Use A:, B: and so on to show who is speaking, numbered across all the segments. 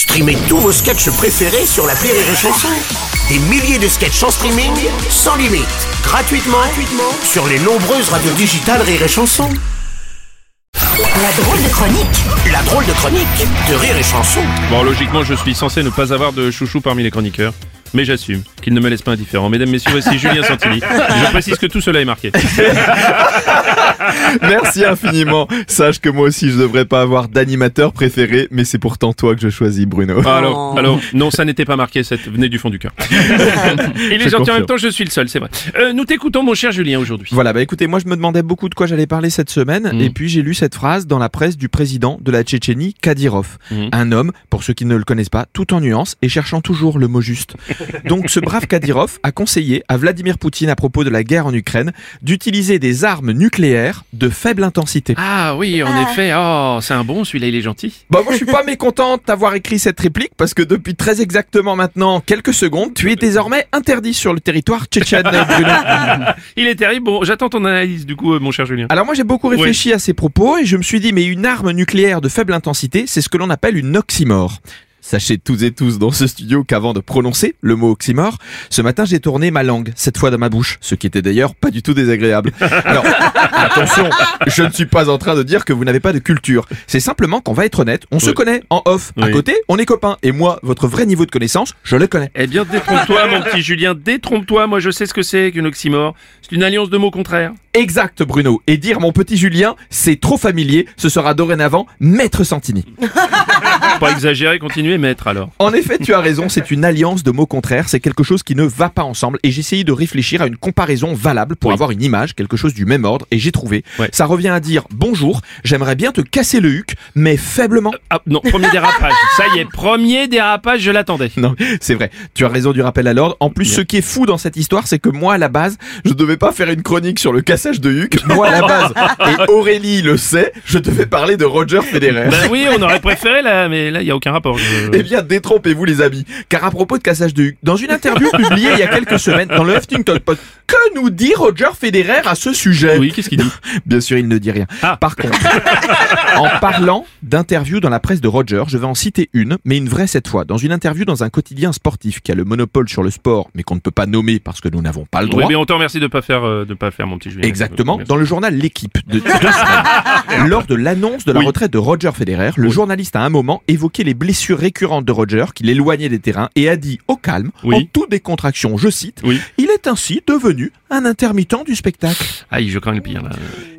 A: Streamez tous vos sketchs préférés sur la Rire et Chanson. Des milliers de sketchs en streaming, sans limite, gratuitement, gratuitement sur les nombreuses radios digitales Rire et Chanson.
B: La drôle de chronique
A: La drôle de chronique de Rire et Chanson.
C: Bon, logiquement, je suis censé ne pas avoir de chouchou parmi les chroniqueurs. Mais j'assume qu'il ne me laisse pas indifférent. Mesdames, messieurs, voici Julien Santini. Je précise que tout cela est marqué.
D: Merci infiniment. Sache que moi aussi je devrais pas avoir d'animateur préféré, mais c'est pourtant toi que je choisis, Bruno.
C: Ah, alors, alors, non, ça n'était pas marqué, ça venait du fond du cœur. Et les
D: Je
C: gentils en même temps, je suis le seul, c'est vrai. Euh, nous t'écoutons, mon cher Julien, aujourd'hui.
D: Voilà, bah écoutez, moi je me demandais beaucoup de quoi j'allais parler cette semaine,
C: Mm.
D: et puis j'ai lu cette phrase dans la presse du président de la Tchétchénie, Kadyrov.
C: Mm.
D: Un homme, pour ceux qui ne le connaissent pas, tout en nuances et cherchant toujours le mot juste. Donc ce brave Kadyrov a conseillé à Vladimir Poutine à propos de la guerre en Ukraine d'utiliser des armes nucléaires de faible intensité.
C: Ah oui, en effet. Oh, c'est un bon, celui-là, il est gentil.
D: Bah moi je suis pas mécontent d'avoir écrit cette réplique parce que depuis très exactement maintenant quelques secondes, tu es désormais interdit sur le territoire tchétchène.
C: Il est terrible. Bon, j'attends ton analyse, du coup, euh, mon cher Julien.
D: Alors moi j'ai beaucoup réfléchi à ces propos et je me suis dit mais une arme nucléaire de faible intensité, c'est ce que l'on appelle une oxymore. Sachez tous et tous dans ce studio qu'avant de prononcer le mot oxymore, ce matin j'ai tourné ma langue, cette fois dans ma bouche, ce qui était d'ailleurs pas du tout désagréable. Alors, attention, je ne suis pas en train de dire que vous n'avez pas de culture. C'est simplement qu'on va être honnête, on se connaît en off. À côté, on est copains. Et moi, votre vrai niveau de connaissance, je le connais.
C: Eh bien, détrompe-toi, mon petit Julien, détrompe-toi. Moi, je sais ce que c'est qu'une oxymore. C'est une alliance de mots contraires.
D: Exact, Bruno. Et dire mon petit Julien, c'est trop familier. Ce sera dorénavant Maître Santini.
C: Pas exagérer, maître, alors.
D: En effet, tu as raison, c'est une alliance de mots contraires, c'est quelque chose qui ne va pas ensemble et j'ai essayé de réfléchir à une comparaison valable pour
C: Oui.
D: avoir une image, quelque chose du même ordre et j'ai trouvé.
C: Ouais.
D: Ça revient à dire bonjour, j'aimerais bien te casser le huc, mais faiblement.
C: Ah, non, premier dérapage. Ça y est, premier dérapage, je l'attendais.
D: Non, c'est vrai, tu as raison du rappel à l'ordre. En plus,
C: Bien.
D: ce qui est fou dans cette histoire, c'est que moi, à la base, je devais pas faire une chronique sur le cassage de huc. Moi, à la base, et Aurélie le sait, je devais parler de Roger Federer.
C: Ben oui, on aurait préféré là, mais là, il y a aucun rapport.
D: Eh bien, détrompez-vous les amis, car à propos de cassage de huc, dans une interview publiée il y a quelques semaines dans le Huffington Post, que nous dit Roger Federer à ce sujet
C: Oui, qu'est-ce qu'il dit
D: Bien sûr, il ne dit rien.
C: Ah.
D: Par contre, en parlant d'interviews dans la presse de Roger, je vais en citer une, mais une vraie cette fois. Dans une interview dans un quotidien sportif qui a le monopole sur le sport, mais qu'on ne peut pas nommer parce que nous n'avons pas le
C: Oui,
D: droit.
C: mais on te remercie de pas faire, euh, de pas faire mon petit Julien.
D: Exactement, dans le journal L'équipe de deux semaines. Lors de l'annonce de la
C: Oui.
D: retraite de Roger Federer, le journaliste a un moment évoqué les blessures récurrentes de Roger qui l'éloignaient des terrains et a dit au calme,
C: Oui.
D: en toute décontraction, je cite,
C: Oui.
D: il est ainsi devenu un intermittent du spectacle.
C: Aïe, je crains le pire là.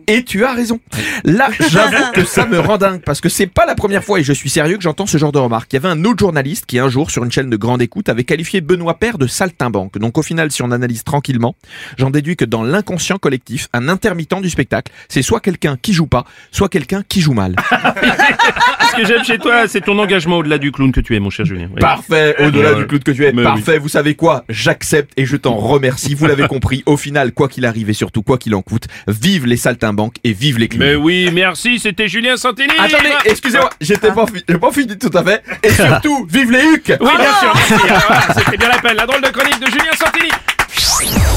D: Et tu as raison. Là, j'avoue que ça me rend dingue parce que c'est pas la première fois et je suis sérieux que j'entends ce genre de remarques. Il y avait un autre journaliste qui un jour sur une chaîne de grande écoute avait qualifié Benoît Père de saltimbanque. Donc au final, si on analyse tranquillement, j'en déduis que dans l'inconscient collectif, un intermittent du spectacle, c'est soit quelqu'un qui joue pas, soit quelqu'un qui joue mal.
C: Ce que j'aime chez toi, c'est ton engagement au-delà du clown que tu es, mon cher Julien. Oui.
D: Parfait, au-delà
C: Ouais.
D: du clown que tu es.
C: Mais
D: Parfait, vous savez quoi? J'accepte et je t'en remercie. Vous l'avez compris, au final, quoi qu'il arrive et surtout quoi qu'il en coûte, vive les saltimbanques et vive les clowns.
C: Mais oui, merci, c'était Julien Santini.
D: Attendez, excusez-moi, j'étais pas, fi- pas fini tout à fait. Et surtout, vive les hucs
C: Oui, bien sûr, merci. C'était bien l'appel, la drôle de chronique de Julien Santini.